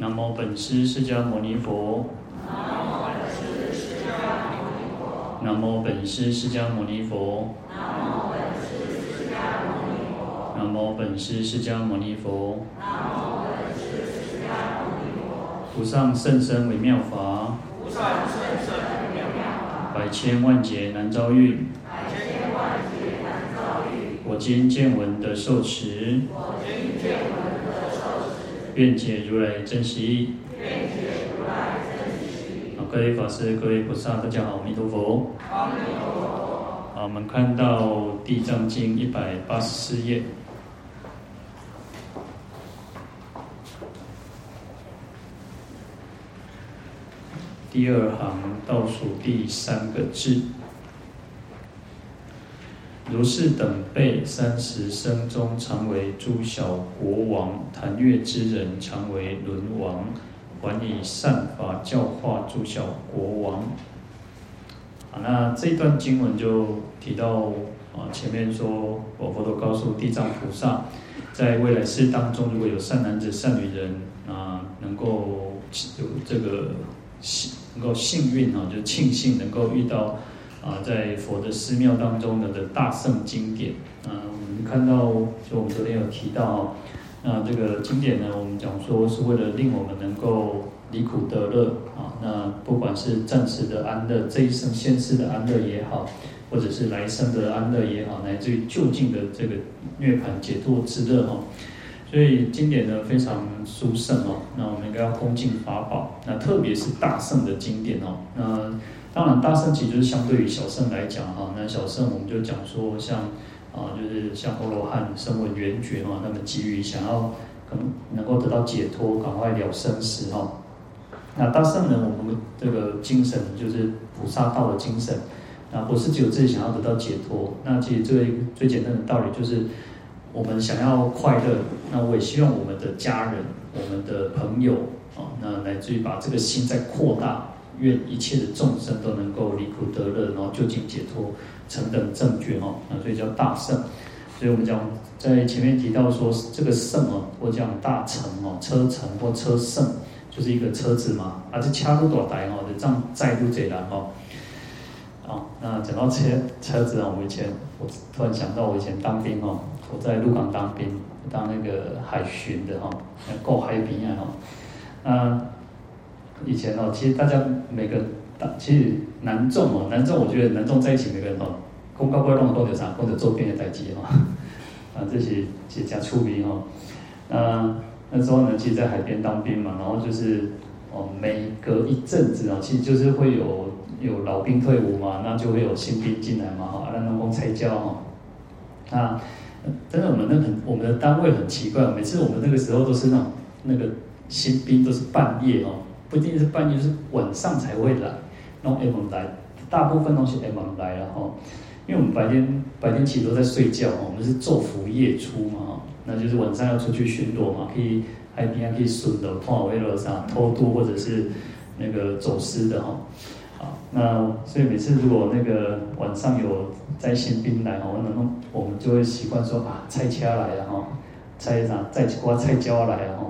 南无本师释迦牟尼佛。南无本师释迦牟尼佛。南无本师释迦牟尼佛。南无本师释迦牟尼佛。南无本师释迦牟尼佛。菩萨圣身为妙法。菩上甚深为妙法。百千万劫难遭遇。百千万劫难遭遇。我今见闻得受持。我今见闻。愿解如来真实义。愿解如来真实义。好，各位法师、各位菩萨，大家好，阿弥陀佛。阿弥陀佛。好，我们看到《地藏经》一百八十四页，第二行倒数第三个字。如是等辈三十生中，常为诸小国王；檀越之人，常为轮王。还以善法教化诸小国王。好，那这一段经文就提到啊，前面说，我佛都告诉地藏菩萨，在未来世当中，如果有善男子、善女人啊，能够有这个幸，能够幸运啊，就庆幸能够遇到。啊，在佛的寺庙当中的的大圣经典，啊，我们看到，就我们昨天有提到，那这个经典呢，我们讲说是为了令我们能够离苦得乐。啊，那不管是暂时的安乐，这一生现世的安乐也好，或者是来生的安乐也好，乃至于究竟的这个涅槃解脱之乐哈，所以经典呢非常殊胜哦，那我们应该要恭敬法宝，那特别是大圣的经典哦，那。当然，大圣其实就是相对于小圣来讲哈，那小圣我们就讲说像啊，就是像阿罗汉声闻缘觉哈，那么急于想要可能能够得到解脱，赶快了生死哈。那大圣呢，我们这个精神就是菩萨道的精神，那，不是只有自己想要得到解脱。那其实这个最简单的道理就是，我们想要快乐，那我也希望我们的家人、我们的朋友啊，那来自于把这个心再扩大。愿一切的众生都能够离苦得乐，然后究竟解脱，成等正觉哦，那所以叫大圣。所以我们讲在前面提到说这个圣哦，或讲大乘哦，车乘或车圣，就是一个车子嘛，啊这车路多大哦，就这样载入这人哦。好，那讲到车车子啊，我以前我突然想到我以前当兵哦，我在鹿港当兵，当那个海巡的哈，过海边啊哈，嗯。以前哦，其实大家每个当，其实男众哦，男众我觉得男众在一起每个人哦，公高贵弄都有啥，或者周边的代志哈，啊这些其实加出名哈，那那时候呢，其实在海边当兵嘛，然后就是哦，每隔一阵子啊，其实就是会有有老兵退伍嘛，那就会有新兵进来嘛哈，那农工拆交哈，那真的我们那很我们的单位很奇怪，每次我们那个时候都是那种那个新兵都是半夜哦。不一定是半夜，就是晚上才会来，弄 M 来，大部分都是 M 来了哈。因为我们白天白天其实都在睡觉，我们是昼伏夜出嘛哈，那就是晚上要出去巡逻嘛，可以海边还可以顺的，碰好为了啥偷渡或者是那个走私的哈。好，那所以每次如果那个晚上有载新兵来哈，我们我们就会习惯说啊，菜车来了哈，菜啥再一挂菜椒来了哈，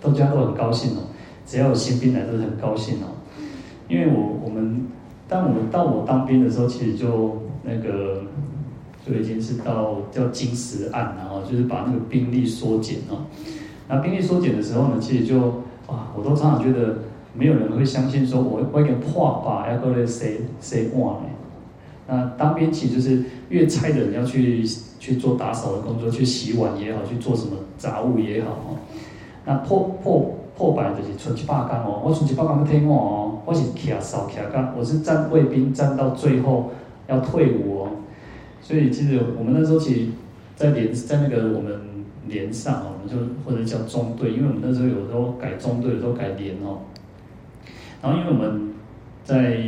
都大家都很高兴哦。只要有新兵来，都是很高兴哦。因为我我们，当我们到我当兵的时候，其实就那个就已经是到叫金石案了哈，就是把那个兵力缩减哦。那兵力缩减的时候呢，其实就哇，我都常常觉得没有人会相信说我我一个破把要过来谁谁换呢？那当兵其实就是越菜的人要去去做打扫的工作，去洗碗也好，去做什么杂物也好。那破破。破百就是存一百天哦，我存一百天要听我哦，我是徛哨徛干，我是站卫兵站到最后要退伍哦。所以其实我们那时候其实，在连在那个我们连上哦，我们就或者叫中队，因为我们那时候有时候改中队，有时候改连哦。然后因为我们在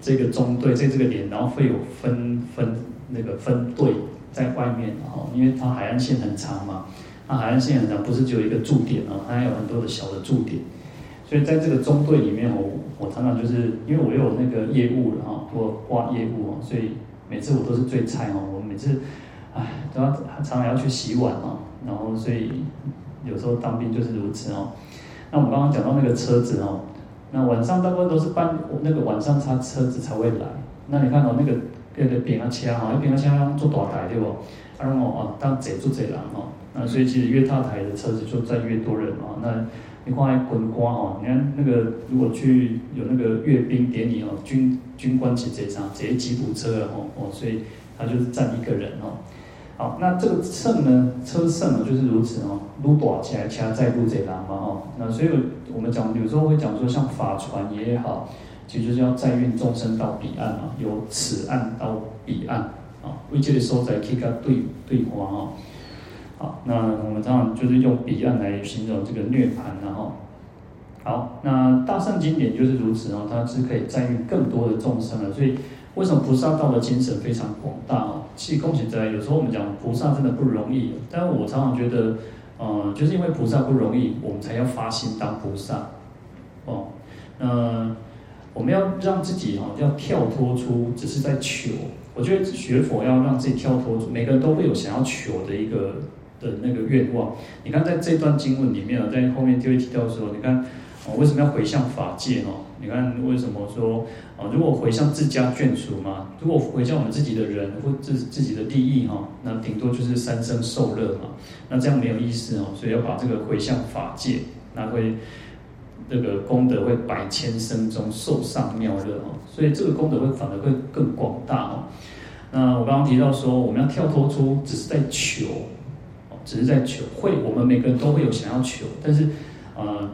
这个中队，在这个点，然后会有分分那个分队在外面哦，因为它海岸线很长嘛。那海岸线很长，不是只有一个驻点哦，它还有很多的小的驻点。所以在这个中队里面哦，我常常就是因为我有那个业务了哈，我挂业务哦，所以每次我都是最菜哦。我每次，唉，都要常常要去洗碗哦，然后所以有时候当兵就是如此哦。那我们刚刚讲到那个车子哦，那晚上大部分都是半那个晚上他车子才会来。那你看哦那个那个平安车哈，因为平安车做大台对不？啊，然后哦，当贼做贼人哦，那所以其实越大台的车子就载越多人哦。那你看那军官哦，你看那个如果去有那个阅兵典礼哦，军军官骑这上这吉普车哦哦，所以他就是站一个人哦。好，那这个乘呢，车乘呢就是如此哦，撸大起来骑在路这栏嘛哦。那所以我们讲有时候会讲说，像法船也好，其实就是要载运众生到彼岸嘛，由此岸到彼岸啊，为这里所在去跟对对话哦。好，那我们常常就是用彼岸来形容这个涅槃然后。好，那大圣经典就是如此哦，它是可以载运更多的众生了，所以。为什么菩萨道的精神非常广大啊？其实恭喜在，有时候我们讲菩萨真的不容易，但我常常觉得，呃，就是因为菩萨不容易，我们才要发心当菩萨，哦，那我们要让自己哈，要跳脱出只是在求。我觉得学佛要让自己跳脱出，每个人都会有想要求的一个的那个愿望。你看在这段经文里面啊，在后面就会提到说，你看。哦，为什么要回向法界？哦，你看为什么说啊？如果回向自家眷属嘛，如果回向我们自己的人或自自己的利益哈，那顶多就是三生受乐嘛，那这样没有意思哦。所以要把这个回向法界，那会这个功德会百千生中受上妙乐哦。所以这个功德会反而会更广大哦。那我刚刚提到说，我们要跳脱出只是在求，只是在求，会我们每个人都会有想要求，但是呃。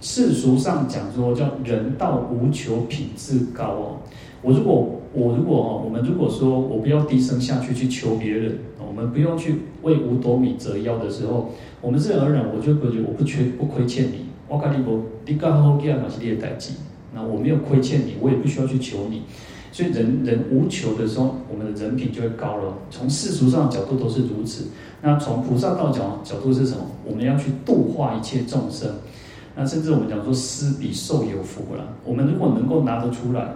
世俗上讲说叫人道无求品质高哦。我如果我如果哦，我们如果说我不要低声下去去求别人，我们不用去为五斗米折腰的时候，我们自然而然我就觉得我不缺不亏欠你，我跟你不你刚好这样嘛是你的代志，那我没有亏欠你，我也不需要去求你，所以人人无求的时候，我们的人品就会高了。从世俗上角度都是如此，那从菩萨道角角度是什么？我们要去度化一切众生。那甚至我们讲说，施比受有福了。我们如果能够拿得出来，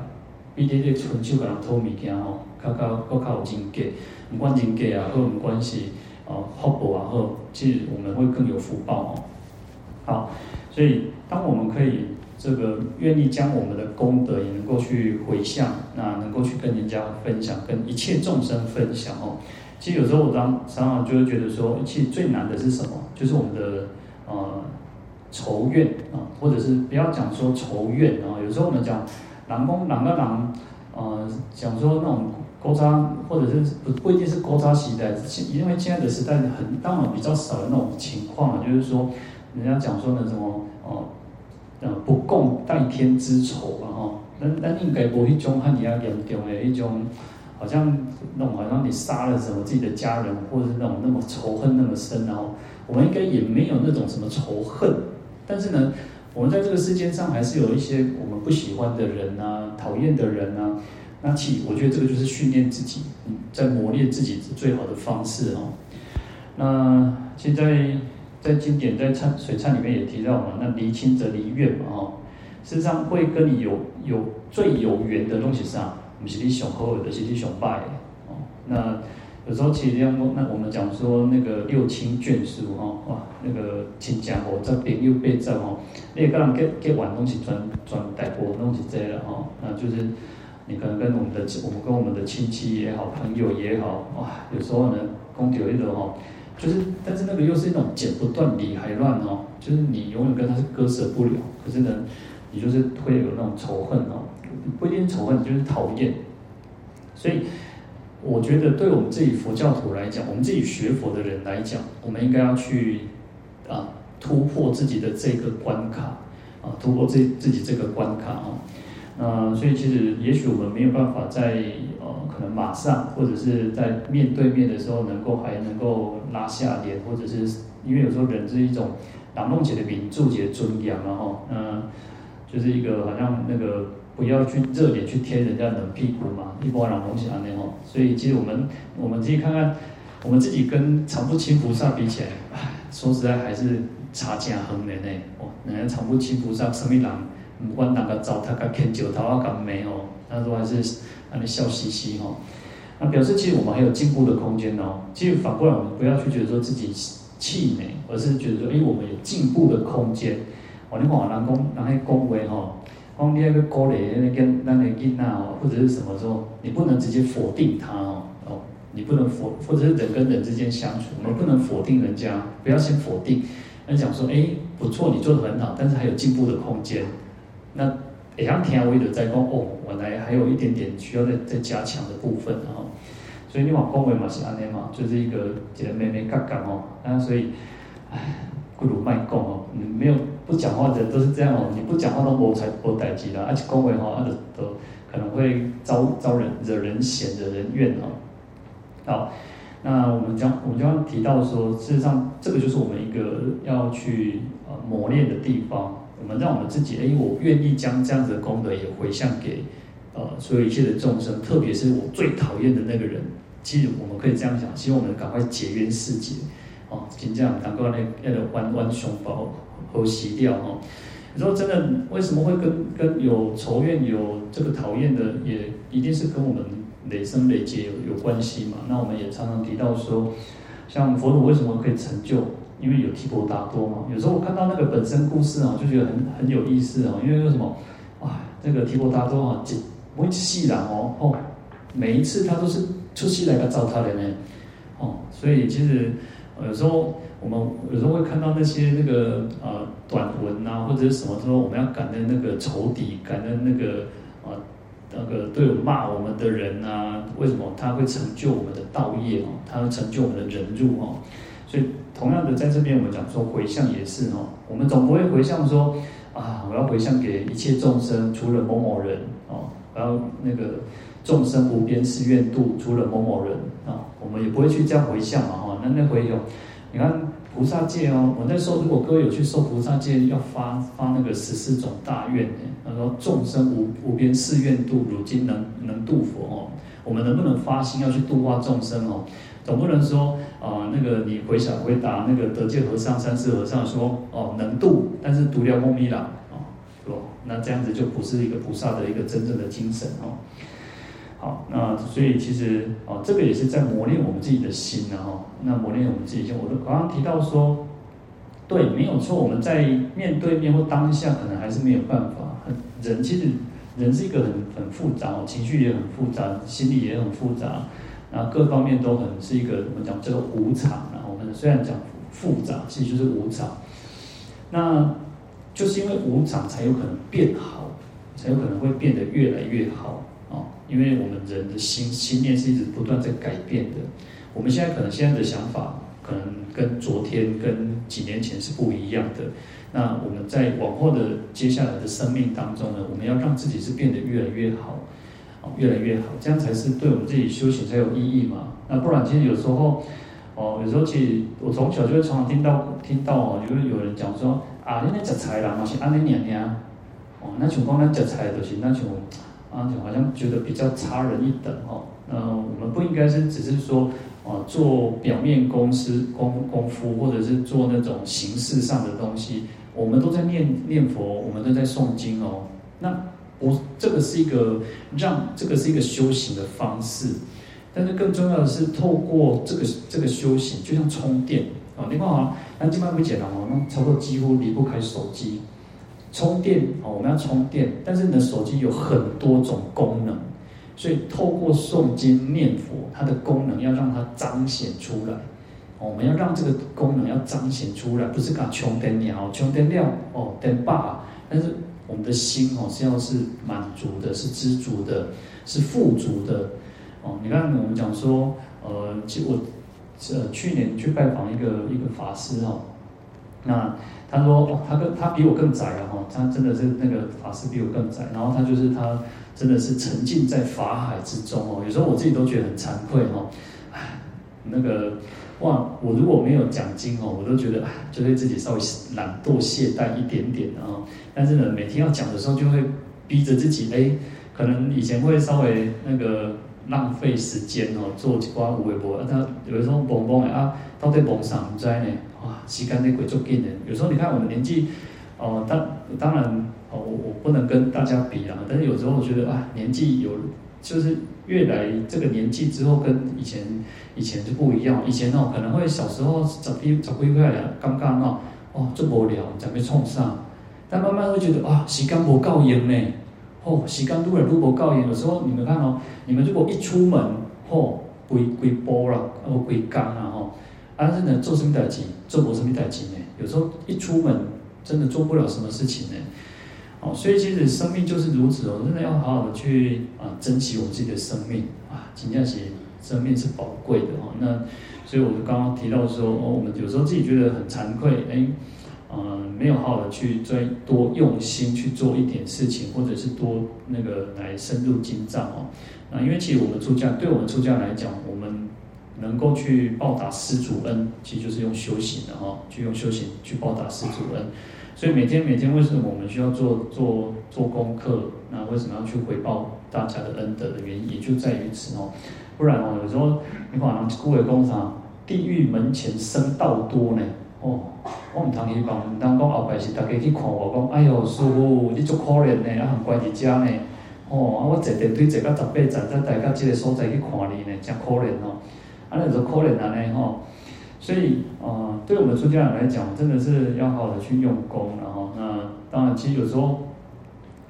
比这些纯手给人偷物件吼，较较较较有真格，不管真格啊，或唔关系哦，福报啊，或其实我们会更有福报哦。好，所以当我们可以这个愿意将我们的功德也能够去回向，那能够去跟人家分享，跟一切众生分享哦。其实有时候我当常常就会觉得说，其实最难的是什么？就是我们的呃。仇怨啊，或者是不要讲说仇怨啊，有时候我们讲狼公狼个狼，呃，讲说那种勾扎，或者是不不一定是勾扎时代，因为现在的时代很当然比较少的那种情况啊，就是说人家讲说那什么哦，呃不共戴天之仇啊哈，那那应该不会一种和你要严重的一种，好像那种好像你杀了什么自己的家人，或者是那种那么仇恨那么深，然后我们应该也没有那种什么仇恨。但是呢，我们在这个世界上还是有一些我们不喜欢的人啊，讨厌的人啊。那其我觉得这个就是训练自己，在磨练自己最好的方式哦。那现在在经典在忏水忏里面也提到嘛，那离亲则离怨嘛哦。事实上会跟你有有最有缘的东西上，不是你想好的，是你想败的哦。那有时候其实这样，那我们讲说那个六亲眷属哈，哇，那个亲家伙这边又被这哈，那个人给给完东西转转带过东西这了哈，那就是你可能跟我们的我们跟我们的亲戚也好，朋友也好，哇，有时候呢，公有一种哈，就是但是那个又是一种剪不断理还乱哦，就是你永远跟他是割舍不了，可是呢，你就是会有那种仇恨哦，不一定仇恨，就是讨厌，所以。我觉得，对我们自己佛教徒来讲，我们自己学佛的人来讲，我们应该要去啊突破自己的这个关卡啊，突破自自己这个关卡啊。那所以其实也许我们没有办法在呃可能马上或者是在面对面的时候能够还能够拉下脸，或者是因为有时候人是一种朗弄起的名著起的尊严然后嗯，就是一个好像那个。不要去热脸去贴人家冷屁股嘛，一般人东西安尼吼。所以其实我们我们自己看看，我们自己跟常不轻菩萨比起来，唉，说实在还是差真远的呢。哦，人家常不轻菩萨什么人，不管哪个糟蹋个天九头啊，干没哦，他说还是安尼笑嘻嘻吼。那表示其实我们还有进步的空间哦。其实反过来，我们不要去觉得说自己气馁，而是觉得说，哎，我们有进步的空间。哦，你看人讲，人喺恭维哈，讲你那个鼓励那跟那个囡仔哦，或者是什么时候，你不能直接否定他哦，哦，你不能否，或者是人跟人之间相处，你不能否定人家，不要先否定，那讲说，哎，不错，你做的很好，但是还有进步的空间。那会晓听话的在讲，哦，原来还有一点点需要再再加强的部分哈。所以你往恭维嘛是安尼嘛，就是一个一个妹妹嘎嘎哦，那所以，唉，不如卖讲哦，你没有不讲话的人都是这样哦，你不讲话都无才无代志啦，而且恭维哈，那都都可能会招招人惹人嫌惹人怨哦。好，那我们将我们将提到说，事实上这个就是我们一个要去呃磨练的地方，我们让我们自己，哎，我愿意将这样子的功德也回向给呃所有一切的众生，特别是我最讨厌的那个人。其实我们可以这样讲，希望我们赶快结冤释结，哦，请这样能够那那个弯弯胸包和洗掉哦。你说真的，为什么会跟跟有仇怨、有这个讨厌的，也一定是跟我们累生累劫有有关系嘛？那我们也常常提到说，像佛陀为什么可以成就？因为有提婆达多嘛。有时候我看到那个本身故事啊，就觉得很很有意思啊。因为为什么？哇，这个提婆达多啊，每一世人哦哦，每一次他都是。出息来个糟蹋的呢，哦，所以其实有时候我们有时候会看到那些那个呃短文啊，或者是什么时候我们要感恩那个仇敌，感恩那个啊、呃、那个对我骂我们的人啊，为什么他会成就我们的道业哦？他会成就我们的人入哦。所以同样的在这边我们讲说回向也是哦，我们总不会回向说啊，我要回向给一切众生，除了某某人哦，我要那个。众生无边誓愿度，除了某某人啊，我们也不会去这样回向嘛哈。那那回有，你看菩萨戒哦，我那时候，如果哥有去受菩萨戒，要发发那个十四种大愿呢。他说众生无无边誓愿度，如今能能度佛哦。我们能不能发心要去度化众生哦？总不能说啊、那个你回想回答那个德界和尚、三世和尚说哦能度，但是独了莫弥了哦，那这样子就不是一个菩萨的一个真正的精神哦。好，那所以其实哦，这个也是在磨练我们自己的心呢哈。那磨练我们自己心，我都刚刚提到说，对，没有错。我们在面对面或当下，可能还是没有办法。人其实人是一个很很复杂哦，情绪也很复杂，心理也很复杂，然后各方面都很是一个我们讲这个无常然后。我们虽然讲复杂，其实就是无常。那就是因为无常，才有可能变好，才有可能会变得越来越好。因为我们人的心心念是一直不断在改变的，我们现在可能现在的想法可能跟昨天、跟几年前是不一样的。那我们在往后的接下来的生命当中呢，我们要让自己是变得越来越好，越来越好，这样才是对我们自己修行才有意义嘛。那不然，其实有时候哦，有时候其实我从小就会常常听到听到哦，就会有人讲说啊，你那食菜啦，嘛是安尼念念哦，那像讲咱食菜就是那像。啊，就好像觉得比较差人一等哦。那我们不应该是只是说，啊，做表面功夫功功夫，或者是做那种形式上的东西。我们都在念念佛，我们都在诵经哦。那我这个是一个让这个是一个修行的方式，但是更重要的是透过这个这个修行，就像充电啊。你看啊，那基本上不简单哦，那差不多几乎离不开手机。充电哦，我们要充电，但是你的手机有很多种功能，所以透过诵经念佛，它的功能要让它彰显出来。我们要让这个功能要彰显出来，不是讲充电了，充电了哦，电罢。但是我们的心哦是要是满足的，是知足的，是富足的哦。你看我们讲说，呃，其实我呃去年去拜访一个一个法师哦，那。他说：“哦，他跟他比我更窄了哈，他真的是那个法师比我更窄。然后他就是他真的是沉浸在法海之中哦。有时候我自己都觉得很惭愧哈，哎，那个哇，我如果没有奖金哦，我都觉得哎，就对自己稍微懒惰懈怠一点点啊。但是呢，每天要讲的时候，就会逼着自己哎，可能以前会稍微那个浪费时间哦，做几挂微博。他有的时候嘣嘣的啊，到底蹦啥不知呢？”哇，时间那鬼足紧的。有时候你看我们年纪，哦、呃，当当然，哦，我我不能跟大家比啊。但是有时候我觉得啊，年纪有就是越来这个年纪之后，跟以前以前就不一样。以前哦，可能会小时候找几找几块两刚刚哦，哦，这无聊，准备冲上。但慢慢会觉得啊，时间不够用呢，哦，时间越来越不够用。有时候你们看哦，你们如果一出门，哦，归归波啦，哦，归刚啊，吼，但是呢，做什么代志，做不什么代志呢？有时候一出门，真的做不了什么事情呢。哦，所以其实生命就是如此哦，真的要好好的去啊珍惜我们自己的生命啊，真正是生命是宝贵的哦。那所以我就刚刚提到说，哦，我们有时候自己觉得很惭愧，哎，嗯，没有好好的去追多用心去做一点事情，或者是多那个来深入经藏哦。那，因为其实我们出家，对我们出家来讲，我们能够去报答施主恩，其实就是用修行的哈，去用修行去报答施主恩。所以每天每天，为什么我们需要做做做功课？那为什么要去回报大家的恩德的原因，也就在于此哦。不然哦，有时候你看人古话讲啥，地狱门前僧道多呢。哦，我唔通去讲，唔通讲后摆是大家去看我讲，哎哟师傅，你足可怜呢，啊很乖在家呢。哦，啊我坐电梯坐到十八层，再带到这个所在去看你呢，真可怜哦。啊，那就可怜啊呢吼。所以，呃，对我们出家人来讲，真的是要好好的去用功，然后，那当然，其实有时候，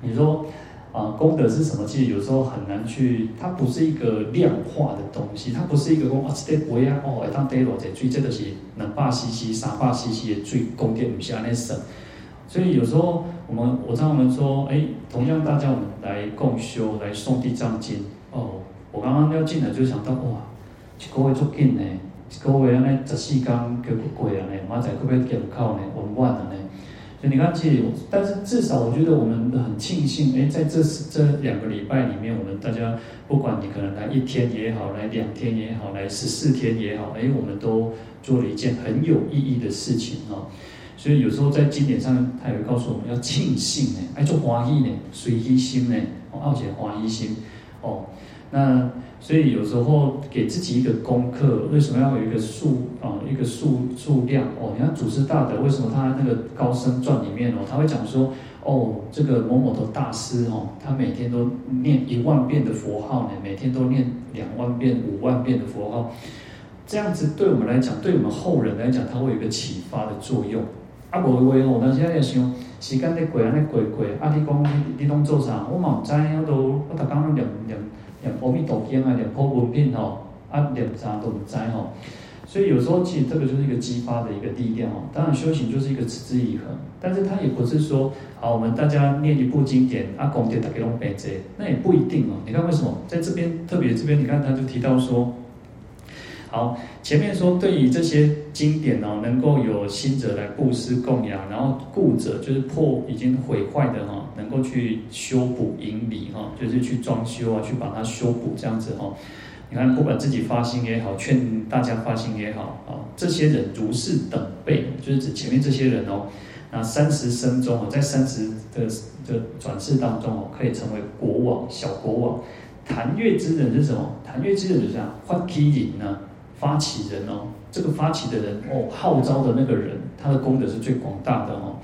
你说，啊、功德是什么？其实有时候很难去，它不是一个量化的东西，它不是一个讲啊，这个杯啊，哦，一当得落这水，这就是两百 CC、三百 CC 的水，功德不是安尼算。所以有时候我们，我常常说，哎，同样大家我们来共修，来诵地藏经，哦，我刚刚要进来就想到，哇，一个月足紧呢。一个月安尼十四天叫过过啊呢，明仔可不可以检考呢？完完了呢？所以你看，其实，但是至少我觉得我们很庆幸，哎，在这这两个礼拜里面，我们大家不管你可能来一天也好，来两天也好，来十四天也好，哎，我们都做了一件很有意义的事情哦。所以有时候在经典上，他也会告诉我们要庆幸呢，爱做欢喜呢，随喜心呢，哦，而且欢喜心哦。那所以有时候给自己一个功课，为什么要有一个数啊？一个数数量哦？你看祖师大德为什么他那个高僧传里面哦，他会讲说哦，这个某某的大师哦，他每天都念一万遍的佛号呢，每天都念两万遍、五万遍的佛号，这样子对我们来讲，对我们后人来讲，他会有一个启发的作用。啊，无话哦，但是现在想时间在过，安尼过过，啊，你讲你你拢做啥？我嘛唔知，我都我逐工拢念念。念阿弥陀经啊，念普门品吼，啊念啥都不知吼，所以有时候其实这个就是一个激发的一个力量哦。当然修行就是一个持之以恒，但是它也不是说好我们大家念一部经典啊，功德大家都背这，那也不一定哦。你看为什么在这边特别这边你看他就提到说，好前面说对于这些经典哦，能够有心者来布施供养，然后故者就是破已经毁坏的哈。能够去修补营里哈，就是去装修啊，去把它修补这样子哈。你看，不管自己发心也好，劝大家发心也好啊，这些人如是等辈，就是指前面这些人哦。那三十生中哦，在三十的的转世当中哦，可以成为国王、小国王。檀越之人是什么？檀越之人就是这样，发起人呢，发起人哦。这个发起的人哦，号召的那个人，他的功德是最广大的哦。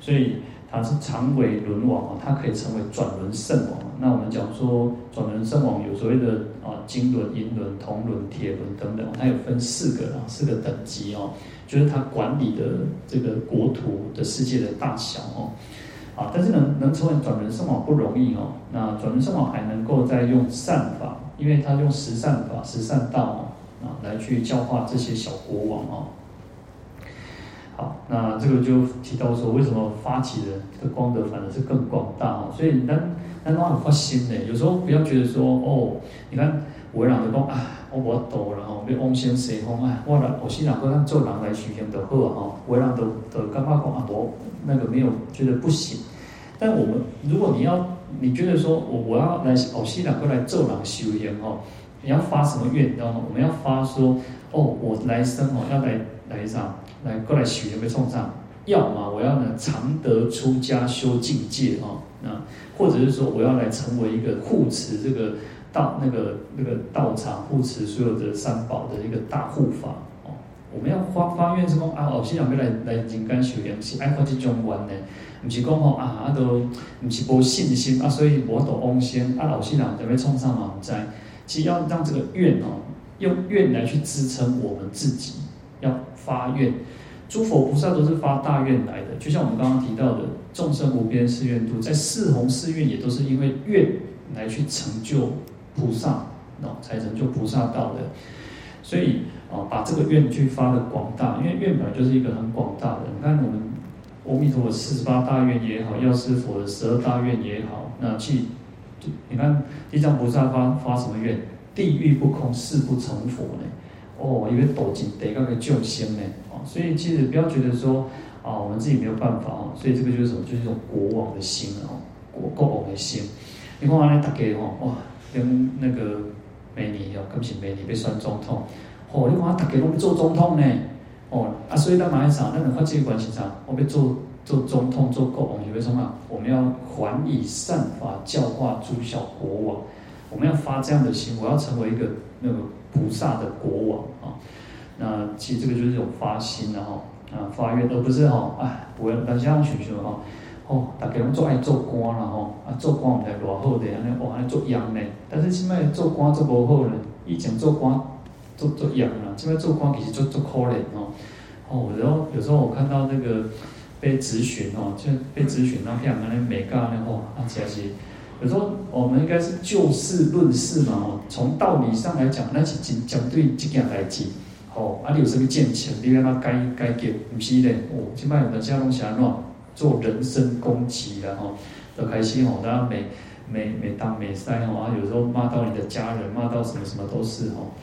所以。他是常为轮王哦，他可以成为转轮圣王。那我们讲说转轮圣王有所谓的啊金轮、银轮、铜轮、铁轮等等，它有分四个啊，四个等级哦，就是他管理的这个国土的世界的大小哦。啊，但是能能成为转轮圣王不容易哦。那转轮圣王还能够再用善法，因为他用十善法、十善道啊来去教化这些小国王哦。好，那这个就提到说，为什么发起人的功德反而是更广大啊？所以咱咱拢很发心的，有时候不要觉得说，哦，你看我让的人就讲啊，我无多了吼，要往生西方啊，我来我是哪个让做人来修行的好啊？我让的的干嘛讲啊？我那个没有觉得不行。但我们如果你要你觉得说我我要来哦，是哪个来做人修行哦？你要发什么愿？然后我们要发说，哦，我来生哦，要来来上。来过来许有没有冲上？要么我要呢常得出家修境界哦，那或者是说我要来成为一个护持这个道那个那个道场护持所有的三宝的一个大护法哦，我们要发发愿是讲啊，后世人要来来人间修行，是爱发这种愿呢，唔是讲吼啊，啊都唔是无信心啊，所以我都往生啊，后世人就要创啥嘛唔知，其实要让这个愿哦，用愿来去支撑我们自己，要发愿。诸佛菩萨都是发大愿来的，就像我们刚刚提到的，众生无边誓愿度，在四弘誓愿也都是因为愿来去成就菩萨，哦，才成就菩萨道的。所以啊，把这个愿去发的广大，因为愿本来就是一个很广大的。你看我们阿弥陀佛四十八大愿也好，药师佛的十二大愿也好，那去，你看地藏菩萨发发什么愿？地狱不空，誓不成佛呢？哦，因为多尽得那个救星呢。哦所以其实不要觉得说啊，我们自己没有办法哦。所以这个就是什么？就是一种国王的心哦，国国王的心。你看完了大家哦，哇，跟那个美女哦，跟不起美女被选总统，哦，你看大家都要做总统呢，哦啊，所以在马来西亚，那种发际关系上，我们做做中通、做国王，为什么？我们要还以善法教化诸小国王，我们要发这样的心，我要成为一个那个菩萨的国王啊。那其实这个就是一种发心的哈，啊发愿，而不是哈，哎，不要大家许说哈，哦，大家拢做爱做官了哈，啊做官唔系偌好的，安尼哦安尼做央呢，但是现在做官做无好呢，以前做官做做央啦，现在做官其实做做可怜哦，哦，然后有时候我看到那个被咨询哦，就被咨询那片安尼美甲呢吼，啊其实有时候我们应该是就事论事嘛哦，从道理上来讲，那是针针对这件代志。哦，啊，你有什么见解？你让他改改给，不是的哦。起码有的家龙侠乱做人身攻击的哈，都开心哦。大家每每每当每塞哦，啊，有时候骂到你的家人，骂到什么什么都是哦。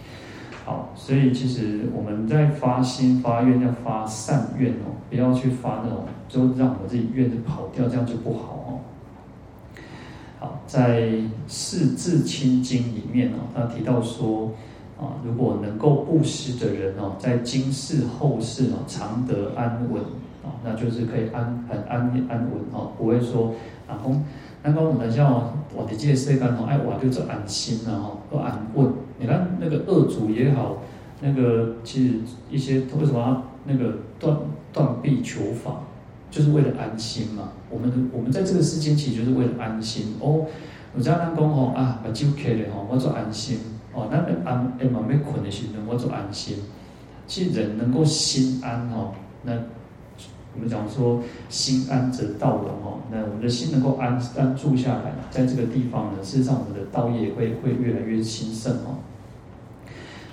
好，所以其实我们在发心发愿要发善愿哦，不要去发那种就让我自己愿就跑掉，这样就不好哦。好，在《四字清经》里面哦，他提到说。啊，如果能够布施的人哦，在今世后世哦，常得安稳啊，那就是可以安很安安稳哦，不会说啊，公那个我们像我的这些世间哦，哎，我就做安心了哈，都安稳。你看那个恶主也好，那个其实一些为什么那个断断臂求法，就是为了安心嘛。我们我们在这个世间其实就是为了安心哦。我这样讲哦啊，把酒开了吼，我做安心。哦，那安哎嘛没困的时候，我就安心。其实人能够心安哦，那我们讲说心安则道融哦。那我们的心能够安安住下来，在这个地方呢，事实上我们的道业会会越来越兴盛哦。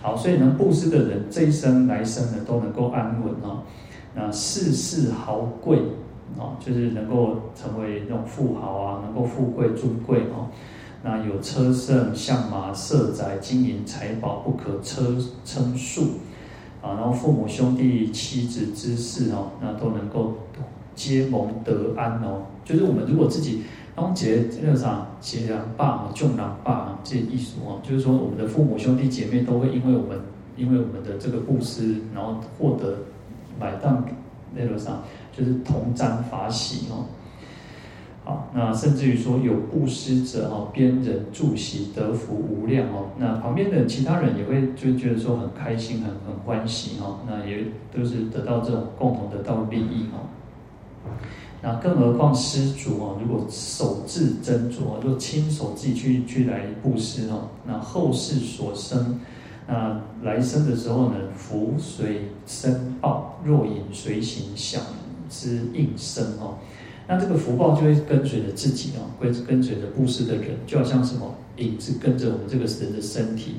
好，所以能布施的人，这一生来生呢都能够安稳哦。那世世豪贵哦，就是能够成为那种富豪啊，能够富贵尊贵哦。那有车胜象马色宅金银财宝不可称称数啊，然后父母兄弟妻子之事哦，那都能够皆蒙得安哦。就是我们如果自己当结那个啥结良爸啊，众郎爸啊，这些意思哦，就是说我们的父母兄弟姐妹都会因为我们因为我们的这个布施，然后获得买当那个啥，就是同沾法喜哦。好，那甚至于说有布施者哈，边人助喜得福无量哦。那旁边的其他人也会就觉得说很开心，很很欢喜哈。那也都是得到这种共同得到利益哈。那更何况施主哦，如果手自斟酌，如果亲手自己去去来布施哦，那后世所生，那来生的时候呢，福随身报，若影随形，响之应生哦。那这个福报就会跟随着自己哦，会跟随着布施的人，就好像什么影子跟着我们这个人的身体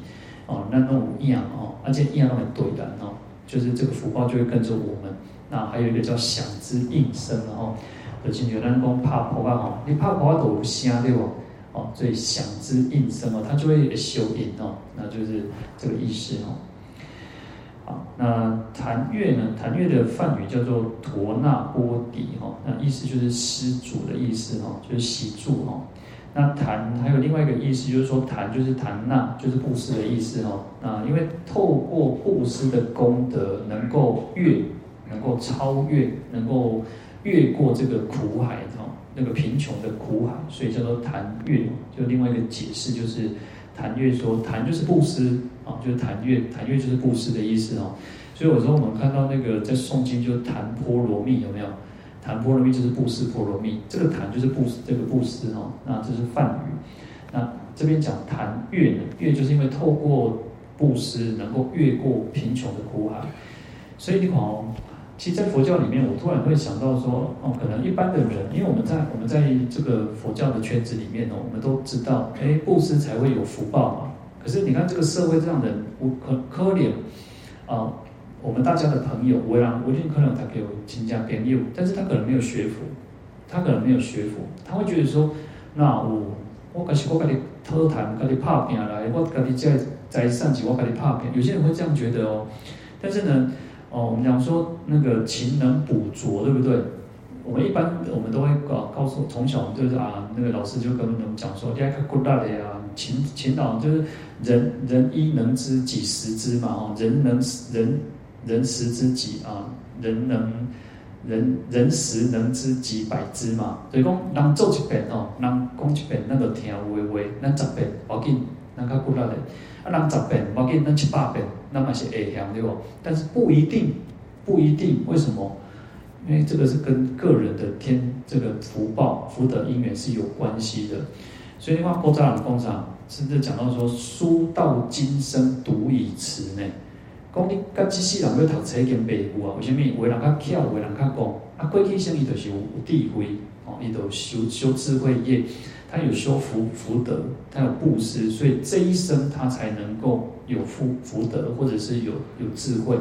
哦，那那种一样哦，而且一样都很对的哦，就是这个福报就会跟着我们。那还有一个叫响之应声哦，就亲像咱讲拍鼓啊吼，你拍鼓啊都有声对不？哦，所以响之应声哦，它就会收音哦，那就是这个意思哦。啊，那檀越呢？檀越的梵语叫做陀那波底哈，那意思就是施主的意思哈，就是喜助哈。那檀还有另外一个意思，就是说檀就是檀那，就是布施的意思哈。那因为透过布施的功德，能够越，能够超越，能够越过这个苦海哈，那个贫穷的苦海，所以叫做檀越。就另外一个解释就是。檀越说檀就是布施，就是檀越，檀越就是布施的意思哦。所以有时候我们看到那个在诵经，就是谈波罗蜜有没有？谈波罗蜜就是布施波罗蜜，这个谈就是布施，这个布施哦，那这是梵语。那这边讲谈越呢？越就是因为透过布施能够越过贫穷的苦海。所以你看哦，其实，在佛教里面，我突然会想到说，哦，可能一般的人，因为我们在我们在这个佛教的圈子里面哦，我们都知道，哎，布施才会有福报嘛。可是你看这个社会这样的人，我可可怜啊。我们大家的朋友，我让我一定可能他给我亲家朋友，但是他可能没有学佛，他可能没有学佛，他会觉得说，那我我可是我跟你偷谈，跟你拍片来，我跟你在在上级，我跟你拍片，有些人会这样觉得哦。但是呢，哦，我们讲说那个勤能补拙，对不对？我们一般我们都会告告诉从小就是啊，那个老师就跟我们讲说，第二个古代的呀，勤勤劳就是人人一能知几十知嘛，哦，人能人。人十知己啊，人能人人十能知几百知嘛？所以讲，人做一遍哦，人讲一遍，那个听有的话，咱十遍无要紧，咱较骨力的。啊，人十遍无要紧，咱七八遍，那么是会晓对不？但是不一定，不一定。为什么？因为这个是跟个人的天这个福报、福德因缘是有关系的。所以你看古早人讲啥，甚至讲到说，书到今生读已迟呢。讲你甲即世人要读册已经白骨啊？为什么？有的人较巧，有的人较讲啊，过去生伊就是有有智慧哦，伊就修修智慧业，他有修福福德，他有布施，所以这一生他才能够有福福德，或者是有有智慧。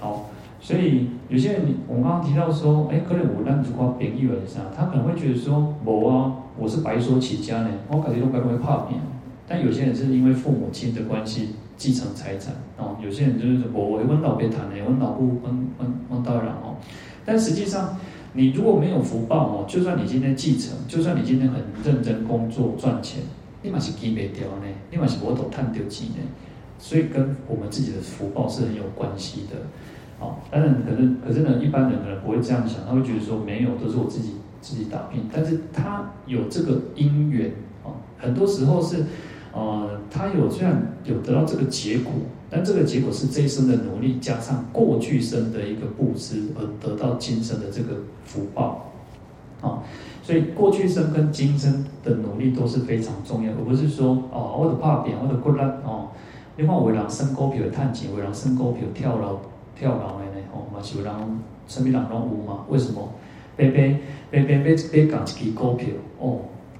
好，所以有些人，我们刚刚提到说，哎，可能我咱如果朋友的啥，他可能会觉得说，无啊，我是白手起家呢，我家己拢该会拍拼。但有些人是因为父母亲的关系。继承财产哦，有些人就是我我问老别谈呢，我老不问问问道然哦。但实际上，你如果没有福报哦，就算你今天继承，就算你今天很认真工作赚钱，你嘛是记不掉呢，你嘛是我都赚到钱呢。所以跟我们自己的福报是很有关系的。哦，当然可能可是呢，一般人可能不会这样想，他会觉得说没有，都是我自己自己打拼。但是他有这个因缘哦，很多时候是。呃，他有虽然有得到这个结果，但这个结果是这一生的努力加上过去生的一个布施而得到今生的这个福报，啊、所以过去生跟今生的努力都是非常重要，而不是说哦，我的怕扁，我的骨力哦，另外有人生股票探钱，有人生股票跳楼跳楼的呢，哦，嘛是有人什么人拢有嘛？为什么？白白白白白白搞一支股票哦。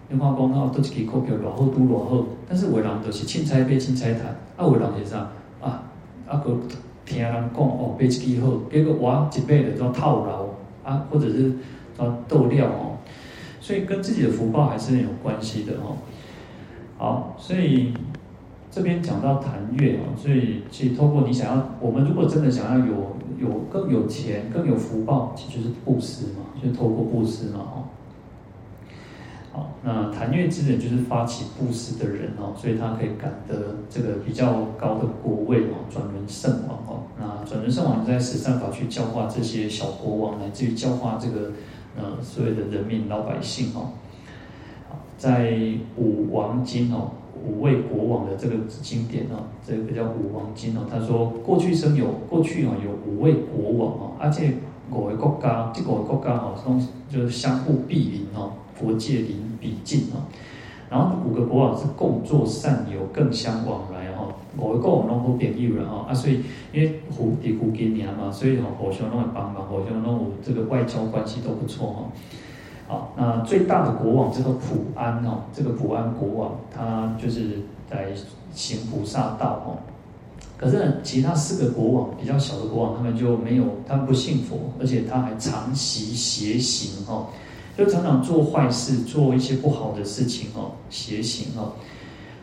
你看讲哦，都一支股票偌好拄偌好，但是有人就是凊彩买凊彩谈，啊有人是啥啊？啊个听人讲哦，买一支好，结果哇一买就做套牢啊，或者是做倒料哦，所以跟自己的福报还是很有关系的哦。好，所以这边讲到谈月哦，所以其实透过你想要，我们如果真的想要有有更有钱、更有福报，其实就是布施嘛，就透过布施嘛哦。那檀越之人就是发起布施的人哦，所以他可以感得这个比较高的国位哦，转轮圣王哦。那转轮圣王在十善法去教化这些小国王，乃至于教化这个呃所有的人民老百姓哦。在五王经哦，五位国王的这个经典哦，这个叫五王经哦。他说过去生有过去哦有五位国王哦，而且五个国家，这五个国家哦，都就是相互毗邻哦。佛界邻比近哦，然后五个国王是共作善友，更相往来哦。五个国王拢好朋友了哦啊，所以因为胡迪胡给年嘛，所以哦互相拢会帮忙，互相拢有这个外交关系都不错哦。好，那最大的国王这个普安哦，这个普安国王他就是在行菩萨道哦。可是呢，其他四个国王比较小的国王，他们就没有，他们不信佛，而且他还常习邪行哦。就常常做坏事，做一些不好的事情哦，邪行哦。